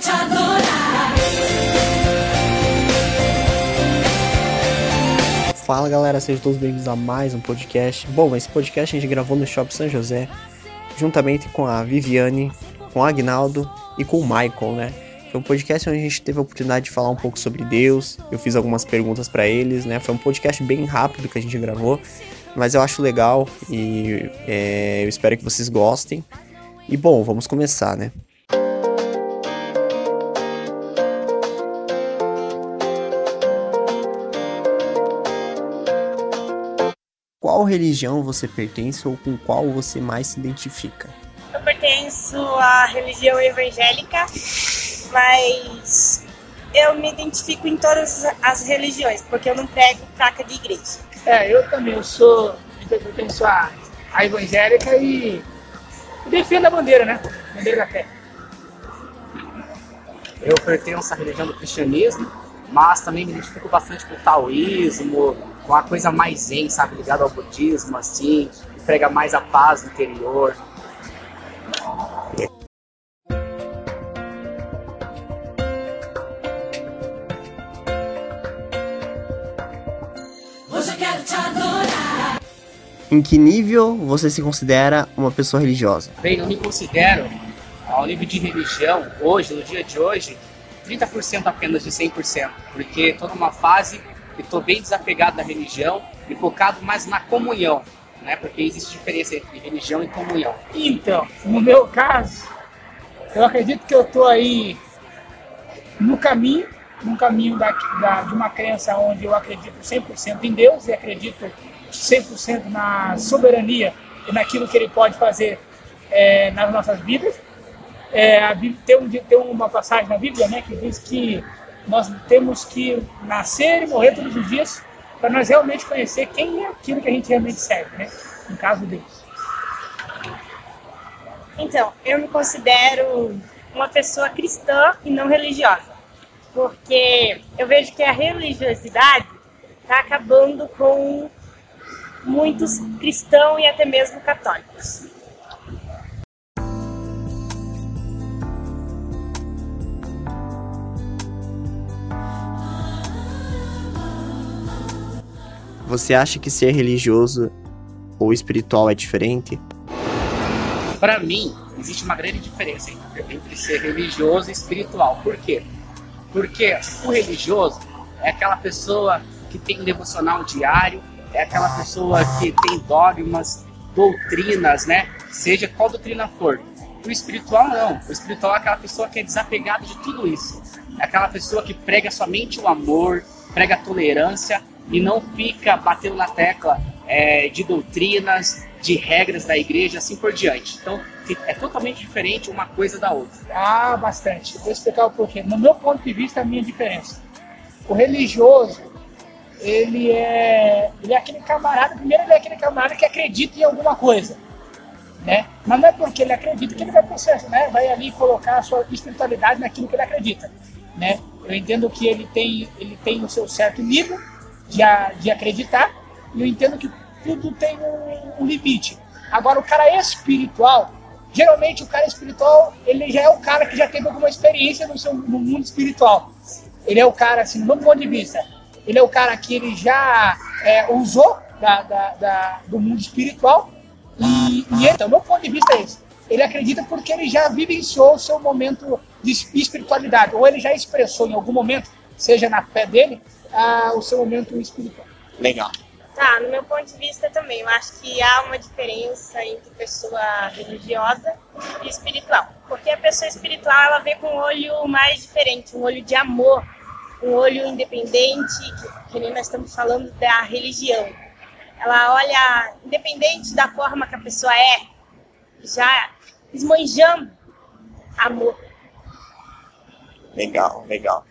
te adorar. Fala galera, sejam todos bem-vindos a mais um podcast. Bom, esse podcast a gente gravou no Shopping São José, juntamente com a Viviane, com o Agnaldo e com o Michael, né? Foi um podcast onde a gente teve a oportunidade de falar um pouco sobre Deus. Eu fiz algumas perguntas para eles, né? Foi um podcast bem rápido que a gente gravou, mas eu acho legal e é, eu espero que vocês gostem. E bom, vamos começar, né? Qual religião você pertence ou com qual você mais se identifica? Eu pertenço à religião evangélica, mas eu me identifico em todas as religiões, porque eu não prego placa de igreja. É, eu também, eu sou, eu pertenço à, à evangélica e defendo a bandeira, né? A bandeira da fé. Eu pertenço à religião do cristianismo, mas também me identifico bastante com o taoísmo, com a coisa mais zen, sabe, ligado ao budismo, assim, que prega mais a paz no interior. Hoje eu quero te adorar. Em que nível você se considera uma pessoa religiosa? Bem, eu me considero, ao nível de religião, hoje, no dia de hoje, 30% apenas de 100%, porque estou numa fase que estou bem desapegado da religião e focado mais na comunhão, né? Porque existe diferença entre religião e comunhão. Então, no meu caso, eu acredito que eu estou aí no caminho, no caminho da, da- de uma crença onde eu acredito 100% em Deus e acredito 100% na soberania e naquilo que Ele pode fazer é, nas nossas vidas. É, Bíblia, tem, um, tem uma passagem na Bíblia né, que diz que nós temos que nascer e morrer todos os dias para nós realmente conhecer quem é aquilo que a gente realmente serve, né? No caso Deus. Então, eu me considero uma pessoa cristã e não religiosa, porque eu vejo que a religiosidade está acabando com muitos cristãos e até mesmo católicos. Você acha que ser religioso ou espiritual é diferente? Para mim, existe uma grande diferença entre ser religioso e espiritual. Por quê? Porque o religioso é aquela pessoa que tem um devocional diário, é aquela pessoa que tem dogmas, doutrinas, né? Seja qual doutrina for. O espiritual não. O espiritual é aquela pessoa que é desapegada de tudo isso. É aquela pessoa que prega somente o amor, prega a tolerância e não fica batendo na tecla é, de doutrinas, de regras da igreja, assim por diante. Então, é totalmente diferente uma coisa da outra. Ah, bastante. Vou explicar o porquê. No meu ponto de vista, a minha diferença. O religioso, ele é, ele é aquele camarada, primeiro ele é aquele camarada que acredita em alguma coisa, né? Mas não é porque ele acredita que ele vai processo, né? Vai ali colocar a sua espiritualidade naquilo que ele acredita, né? Eu entendo que ele tem, ele tem o seu certo nível de, a- de acreditar e eu entendo que tudo tem um, um limite. Agora, o cara espiritual, geralmente o cara espiritual, ele já é o cara que já teve alguma experiência no, seu, no mundo espiritual. Ele é o cara, assim, do meu ponto de vista, ele é o cara que ele já é, usou da, da- da- do mundo espiritual e, e ele, então, meu ponto de vista é esse. Ele acredita porque ele já vivenciou o seu momento de espiritualidade, ou ele já expressou em algum momento, seja na fé dele, ah, o seu momento espiritual. Legal. Tá, no meu ponto de vista também, eu acho que há uma diferença entre pessoa religiosa e espiritual. Porque a pessoa espiritual, ela vê com um olho mais diferente, um olho de amor, um olho independente, que, que nem nós estamos falando da religião. Ela olha, independente da forma que a pessoa é, já esmanjando amor. Legal, legal.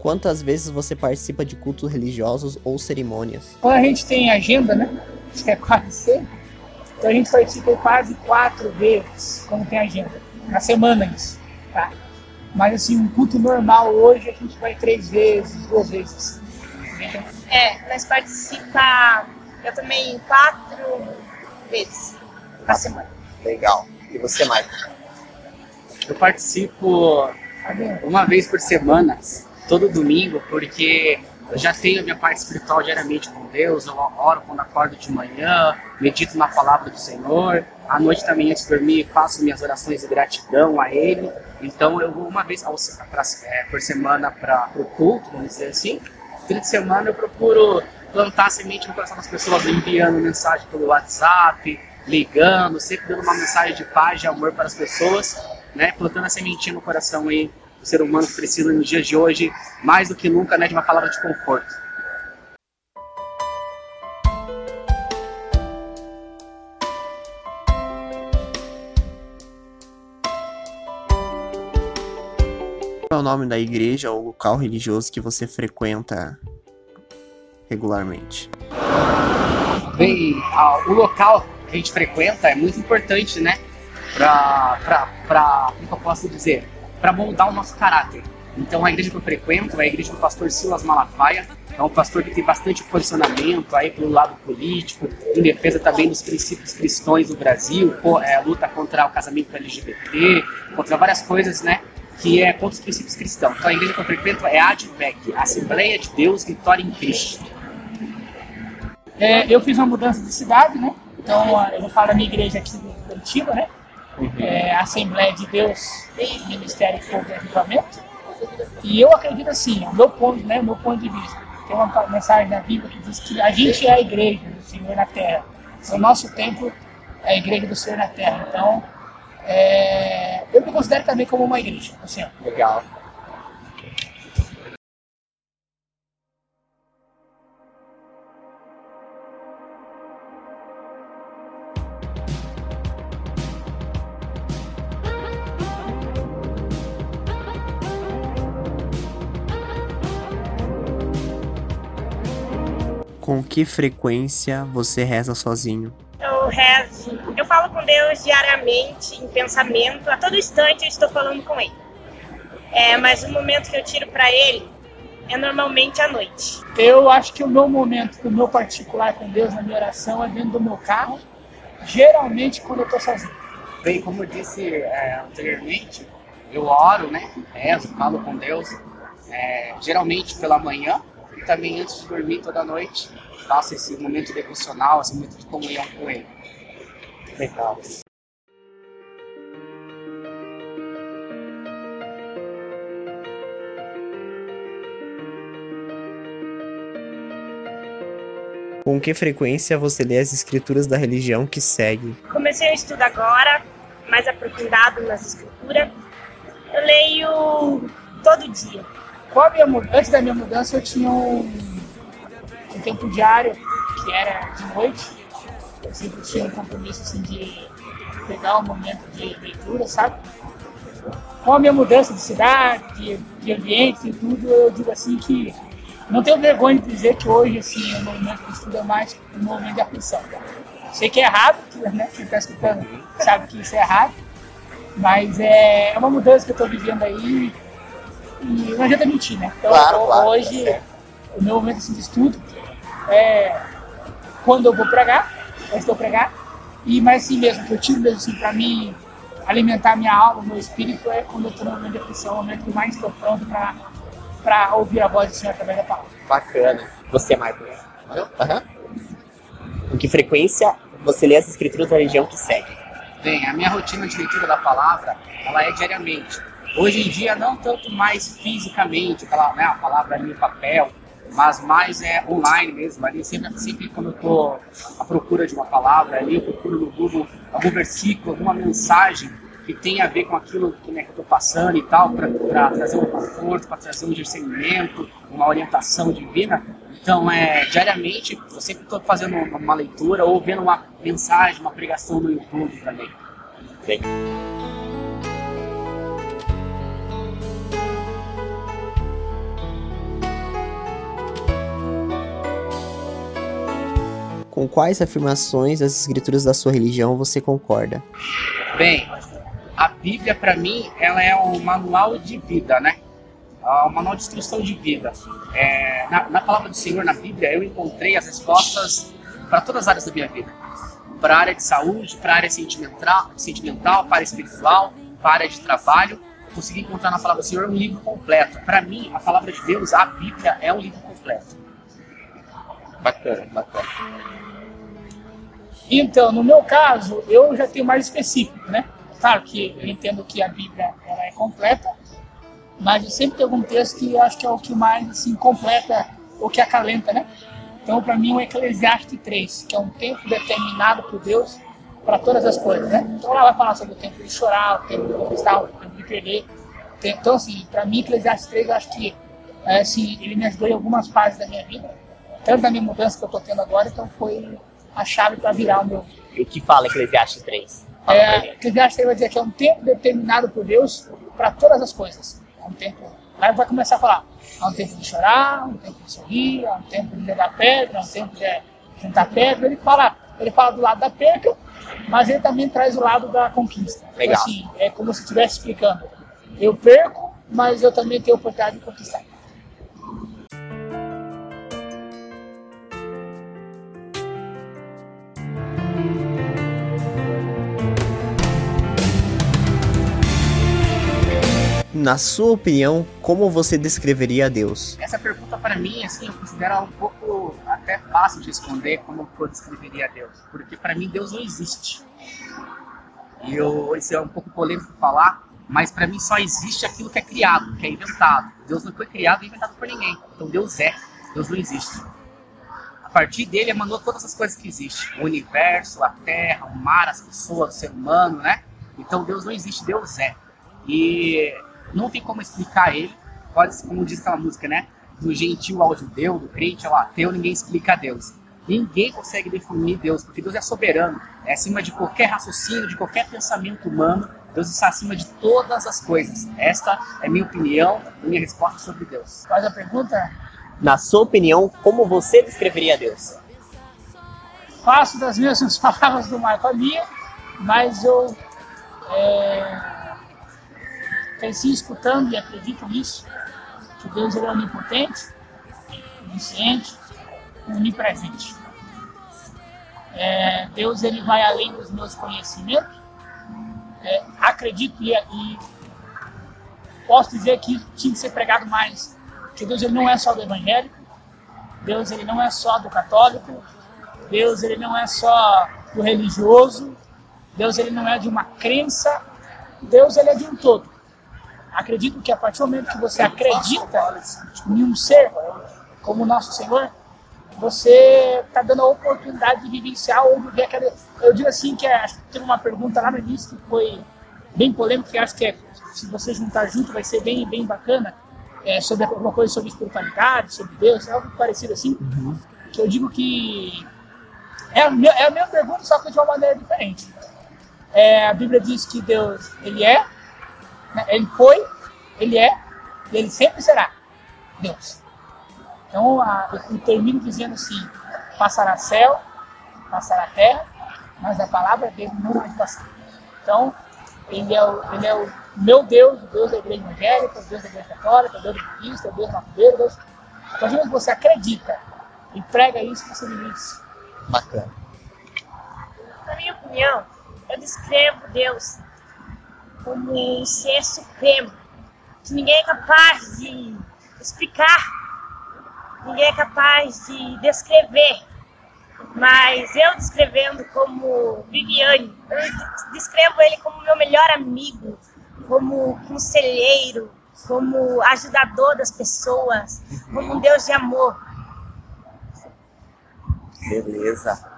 Quantas vezes você participa de cultos religiosos ou cerimônias? Quando a gente tem agenda, né? Acho que é quase sempre. Então a gente participa quase quatro vezes quando tem agenda. Na semana isso, tá? Mas assim, um culto normal hoje a gente vai três vezes, duas vezes. É, nós participamos, eu também, quatro vezes na semana. Legal. E você, Michael? Eu participo uma vez por semana, todo domingo, porque eu já tenho a minha parte espiritual diariamente com Deus, eu oro quando acordo de manhã, medito na palavra do Senhor, à noite também antes de dormir faço minhas orações de gratidão a Ele, então eu vou uma vez é, por semana para o culto, vamos dizer assim, fim de semana eu procuro plantar semente no coração das pessoas, enviando mensagem pelo WhatsApp, ligando, sempre dando uma mensagem de paz, de amor para as pessoas, né, plantando a sementinha no coração aí do ser humano precisa nos dias de hoje, mais do que nunca, né, de uma palavra de conforto. Qual é o nome da igreja ou local religioso que você frequenta regularmente? Bem, a- o local que a gente frequenta é muito importante, né? Pra como que eu posso dizer? Para moldar o nosso caráter. Então, a igreja que eu frequento é a igreja do pastor Silas Malafaia. É um pastor que tem bastante posicionamento aí pelo lado político, em defesa também dos princípios cristãos do Brasil, é, luta contra o casamento LGBT, contra várias coisas, né? Que é contra os princípios cristãos. Então, a igreja que eu frequento é a ADVEC, Assembleia de Deus Vitória em Cristo. É, eu fiz uma mudança de cidade, né? Então, ah, eu vou falar da minha igreja aqui de Curitiba, né? É, a Assembleia de Deus Ministério de Fogo e Avivamento. E eu acredito assim, o meu ponto, né, meu ponto de vista. Tem uma mensagem na Bíblia que diz que a gente é a igreja do Senhor na Terra. O nosso templo é a igreja do Senhor na Terra. Então, é, eu me considero também como uma igreja Senhor. Legal. Que frequência você reza sozinho? Eu rezo, eu falo com Deus diariamente, em pensamento, a todo instante eu estou falando com Ele. É, mas o momento que eu tiro para Ele é normalmente à noite. Eu acho que o meu momento, o meu particular com Deus na minha oração é dentro do meu carro, geralmente quando eu estou sozinho. Bem, como eu disse é, anteriormente, eu oro, né? Rezo, falo com Deus, é, geralmente pela manhã também antes de dormir toda noite. Faço esse momento devocional, esse momento de comunhão com Ele. Legal. Com que frequência você lê as escrituras da religião que segue? Comecei o estudo agora, mais aprofundado nas escrituras. Eu leio todo dia. Com a minha antes da minha mudança eu tinha um, um tempo diário que era de noite. Eu sempre tinha um compromisso assim, de pegar um momento de leitura, sabe? Com a minha mudança de cidade, de, de ambiente e tudo, eu digo assim que não tenho vergonha de dizer que hoje assim, o movimento de estudo é mais um movimento de aflição. Sei que é errado, né, quem está escutando sabe que isso é errado, mas é uma mudança que eu estou vivendo aí e não adianta mentir, né? Então, Claro, claro, hoje, tá o meu momento assim, de estudo é quando eu vou pregar, eu estou pregar, e mas assim mesmo, que eu tiro mesmo assim para mim alimentar minha alma, meu espírito, é quando eu estou no momento de aflição, o momento que mais estou pronto para ouvir a voz do Senhor através da palavra. Bacana. Você, Michael? Aham. Com que frequência você lê as escrituras da religião que segue? Bem, a minha rotina de leitura da palavra, ela é diariamente. Hoje em dia, não tanto mais fisicamente, aquela, né, a palavra ali papel, mas mais é online mesmo. Ali, sempre, sempre quando eu estou à procura de uma palavra, ali eu procuro no Google algum versículo, alguma mensagem que tenha a ver com aquilo que, né, que eu estou passando e tal, para trazer um conforto, para trazer um discernimento, uma orientação divina. Então, é, diariamente, eu sempre estou fazendo uma, uma leitura ou vendo uma mensagem, uma pregação no YouTube também. Bem, Com quais afirmações das escrituras da sua religião você concorda? Bem, a Bíblia para mim ela é um manual de vida, né? ah, o manual de instrução de vida. É, na, na palavra do Senhor, na Bíblia, eu encontrei as respostas para todas as áreas da minha vida. Para a área de saúde, para a área sentimental, sentimental para a área espiritual, para a área de trabalho. Eu consegui encontrar na palavra do Senhor um livro completo. Para mim, a palavra de Deus, a Bíblia, é um livro completo. Bacana, bacana. Então, no meu caso, eu já tenho mais específico, né? Claro que eu entendo que a Bíblia ela é completa, mas eu sempre tem algum texto que eu acho que é o que mais assim completa ou que acalenta, né? Então, para mim, o Eclesiastes 3, que é um tempo determinado por Deus para todas as coisas, né? Então, lá vai falar sobre o tempo de chorar, o tempo de conquistar, o tempo de perder. Então, assim, para mim, Eclesiastes 3, eu acho que é, assim, ele me ajudou em algumas partes da minha vida, tanto da minha mudança que eu estou tendo agora, então foi a chave para virar o meu. E o que fala Eclesiastes 3? Fala É. Eclesiastes 3 vai dizer que é um tempo determinado por Deus para todas as coisas. É um tempo. Lá vai começar a falar. Há um tempo de chorar, um tempo de sorrir, há um tempo de jogar pedra, há um tempo de juntar pedra. Ele fala, ele fala do lado da perca, mas ele também traz o lado da conquista. Então, Legal. assim, é como se estivesse explicando. Eu perco, mas eu também tenho a oportunidade de conquistar. Na sua opinião, como você descreveria Deus? Essa pergunta para mim, assim, eu considero um pouco até fácil de responder como eu descreveria Deus, porque para mim Deus não existe. E eu, é um pouco polêmico falar, mas para mim só existe aquilo que é criado, que é inventado. Deus não foi criado e inventado por ninguém. Então Deus é, Deus não existe. A partir dele emanou todas as coisas que existem: o universo, a terra, o mar, as pessoas, o ser humano, né? Então Deus não existe, Deus é. E não tem como explicar ele. Pode, como diz aquela música, né? Do gentil ao judeu, do crente ao ateu, ninguém explica Deus. Ninguém consegue definir Deus, porque Deus é soberano, é acima de qualquer raciocínio, de qualquer pensamento humano. Deus está acima de todas as coisas. Esta é minha opinião e minha resposta sobre Deus. Faz a pergunta, Na sua opinião, como você descreveria Deus? faço das mesmas palavras do Marco a minha, mas eu é, cresci escutando e acredito nisso, que Deus é onipotente, onisciente, onipresente. É, Deus ele vai além dos meus conhecimentos. É, acredito e, e posso dizer que tinha que ser pregado mais, que Deus ele não é só do evangélico, Deus ele não é só do católico, Deus ele não é só do religioso, Deus ele não é de uma crença, Deus ele é de um todo. Acredito que a partir do momento que você acredita em um ser como o nosso Senhor, você está dando a oportunidade de vivenciar ou aquela. Eu digo assim que é, teve uma pergunta lá no início que foi bem polêmica, que acho que é, se você juntar junto vai ser bem, bem bacana, é, sobre alguma coisa sobre espiritualidade, sobre Deus, algo parecido assim, que eu digo que é a, me- é a mesma pergunta, só que de uma maneira diferente. É, a Bíblia diz que Deus, Ele é, Ele foi, Ele é, e Ele sempre será Deus. Então, eu termino dizendo assim, passará céu, passará terra, mas a palavra dele não vai passar. Então, ele é o, ele é o meu Deus, o Deus da igreja evangélica, o Deus da igreja católica, o Deus do budista, o Deus do macumbeiro, Deus... Então, às vezes você acredita e prega isso, você vive isso. Bacana. Na minha opinião, eu descrevo Deus como um ser supremo, que ninguém é capaz de explicar, ninguém é capaz de descrever. Mas eu descrevendo como Viviane, eu descrevo ele como meu melhor amigo, como conselheiro, como ajudador das pessoas, como um Deus de amor. Beleza.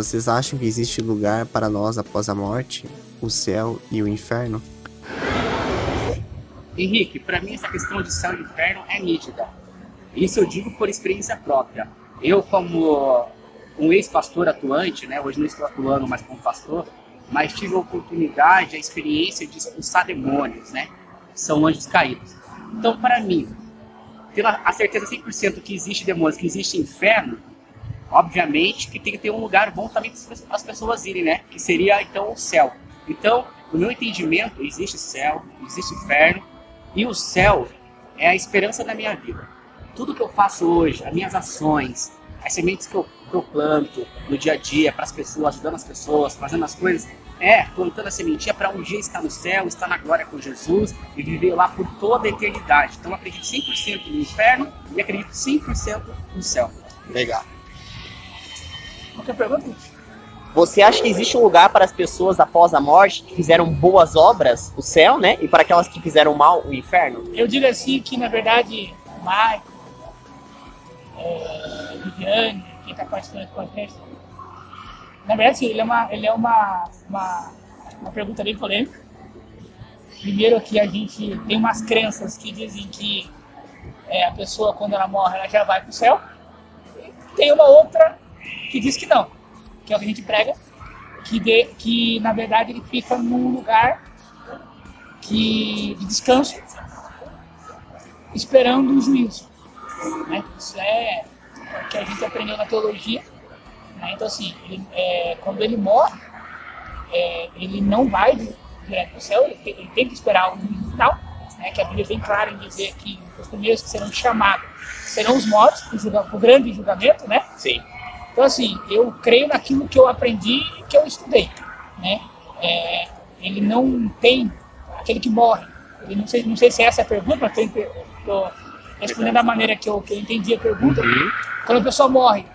Vocês acham que existe lugar para nós após a morte, o céu e o inferno? Henrique, para mim essa questão de céu e inferno é nítida. Isso eu digo por experiência própria. Eu, como um ex-pastor atuante, né, hoje não estou atuando, mas como pastor, mas tive a oportunidade, a experiência de expulsar demônios, né? São anjos caídos. Então, para mim, ter a certeza 100% que existe demônios, que existe inferno, obviamente que tem que ter um lugar bom também para as pessoas irem, né? Que seria então o céu. Então, no meu entendimento, existe céu, existe inferno, e o céu é a esperança da minha vida. Tudo que eu faço hoje, as minhas ações, as sementes que eu, que eu planto no dia a dia para as pessoas, ajudando as pessoas, fazendo as coisas, é plantando a sementinha para um dia estar no céu, estar na glória com Jesus e viver lá por toda a eternidade. Então, eu acredito 100% no inferno e acredito 100% no céu. Legal. Qualquer pergunta? Você acha que existe um lugar para as pessoas após a morte que fizeram boas obras, o céu, né? E para aquelas que fizeram mal, o inferno? Eu digo assim que, na verdade, o Marco, é, Viviane, quem está participando do podcast, na verdade, sim, ele é uma, ele é uma, uma, uma pergunta bem polêmica. Primeiro aqui a gente tem umas crenças que dizem que é, a pessoa, quando ela morre, ela já vai para o céu. E tem uma outra que diz que não, que é o que a gente prega, que, de, que na verdade ele fica num lugar que, de descanso, esperando o juízo. Né? Isso é o que a gente aprendeu na teologia. Né? Então, assim, ele, é, quando ele morre, é, ele não vai direto para o céu, ele tem, ele tem, que esperar o juízo final, né? que a Bíblia é bem clara em dizer que os primeiros que serão chamados serão os mortos, para o grande julgamento, né? Sim. Então, assim, eu creio naquilo que eu aprendi e que eu estudei, né? É, ele não tem aquele que morre. Ele não sei, não sei se essa é a pergunta, mas estou respondendo da maneira que eu, que eu entendi a pergunta. Uhum. Quando a pessoa morre,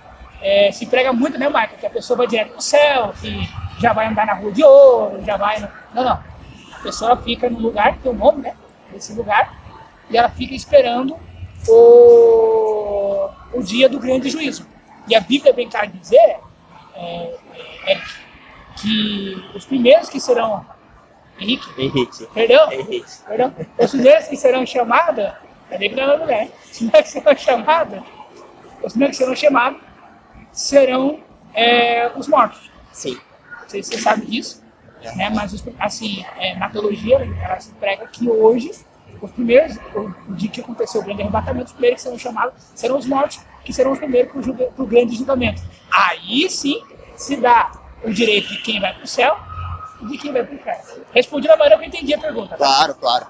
é, se prega muito, né, Michael? Que a pessoa vai direto no céu, que já vai andar na rua de ouro, já vai... No... Não, não. A pessoa fica no lugar, tem o um nome, né? Nesse lugar, e ela fica esperando o, o dia do grande juízo. E a Bíblia bem clara dizer é, é, que os primeiros que serão Henrique, Henrique. perdão, Henrique. perdão, os primeiros que serão chamados, não é mulher? Os primeiros que serão chamados, os primeiros que serão chamados serão é, os mortos. Sim. Não sei se você sabe disso, né? Mas assim, é, na teologia ela se prega que hoje os primeiros, o dia que aconteceu o grande arrebatamento, os primeiros que serão chamados serão os mortos, que serão os primeiros para o grande julgamento. Aí sim se dá o direito de quem vai para o céu e de quem vai para o inferno. Respondi da maneira que eu entendi a pergunta. Tá? Claro, claro.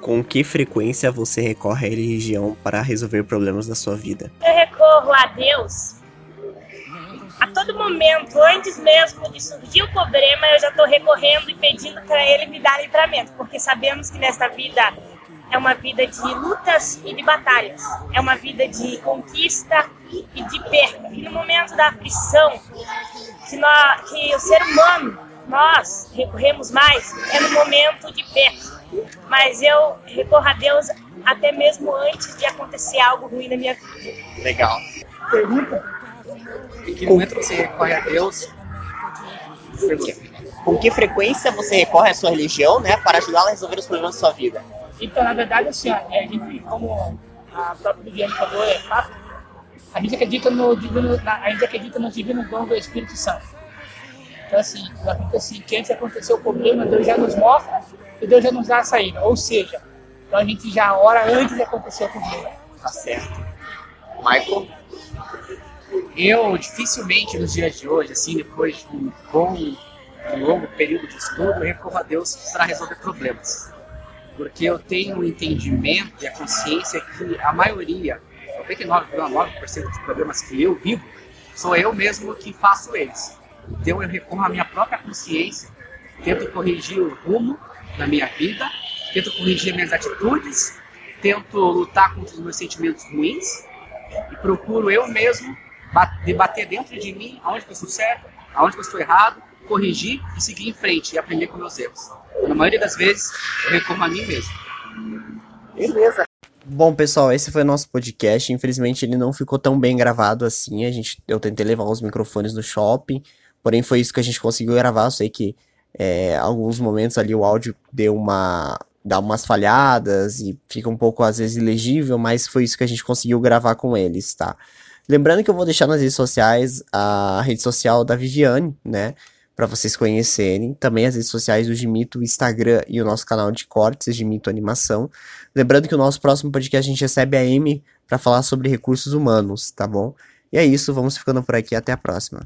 Com que frequência você recorre à religião para resolver problemas da sua vida? Eu recorro a Deus momento, antes mesmo de surgir o problema, eu já estou recorrendo e pedindo para Ele me dar livramento, porque sabemos que nesta vida é uma vida de lutas e de batalhas, é uma vida de conquista e de perda. E no momento da aflição, que, nós, que o ser humano, nós recorremos mais, é no momento de perda. Mas eu recorro a Deus até mesmo antes de acontecer algo ruim na minha vida. Legal. Pergunta? Em que momento você recorre a Deus? Com que frequência você recorre à sua religião, né, para ajudá-la a resolver os problemas da sua vida? Então, na verdade, assim, ó, é, a gente, como a própria Viviane falou, é fato, a gente acredita no divino, a gente acredita no divino dom do Espírito Santo. Então, assim, eu acredito assim, que antes de acontecer o problema, Deus já nos mostra e Deus já nos dá a saída. Ou seja, então a gente já ora antes de acontecer o problema. Tá certo. Michael? Eu dificilmente nos dias de hoje, assim, depois de um bom, um longo período de estudo, recorro a Deus para resolver problemas. Porque eu tenho o entendimento e a consciência que a maioria, 99,9% dos problemas que eu vivo, sou eu mesmo que faço eles. Então eu recorro à minha própria consciência, tento corrigir o rumo da minha vida, tento corrigir minhas atitudes, tento lutar contra os meus sentimentos ruins e procuro eu mesmo debater dentro de mim aonde que eu estou certo, aonde que eu estou errado, corrigir e seguir em frente e aprender com meus erros. Na maioria das vezes, eu recorro a mim mesmo. Beleza. Bom, pessoal, esse foi o nosso podcast. Infelizmente, ele não ficou tão bem gravado assim. A gente, eu tentei levar os microfones do shopping, porém foi isso que a gente conseguiu gravar. Eu sei que é, alguns momentos ali o áudio deu uma dá umas falhadas e fica um pouco às vezes ilegível, mas foi isso que a gente conseguiu gravar com eles, tá? Lembrando que eu vou deixar nas redes sociais a rede social da Viviane, né? Para vocês conhecerem. Também as redes sociais do Gimito, o Instagram e o nosso canal de cortes, Gimito Animação. Lembrando que o nosso próximo podcast a gente recebe a Amy para falar sobre recursos humanos, tá bom? E é isso, vamos ficando por aqui. Até a próxima.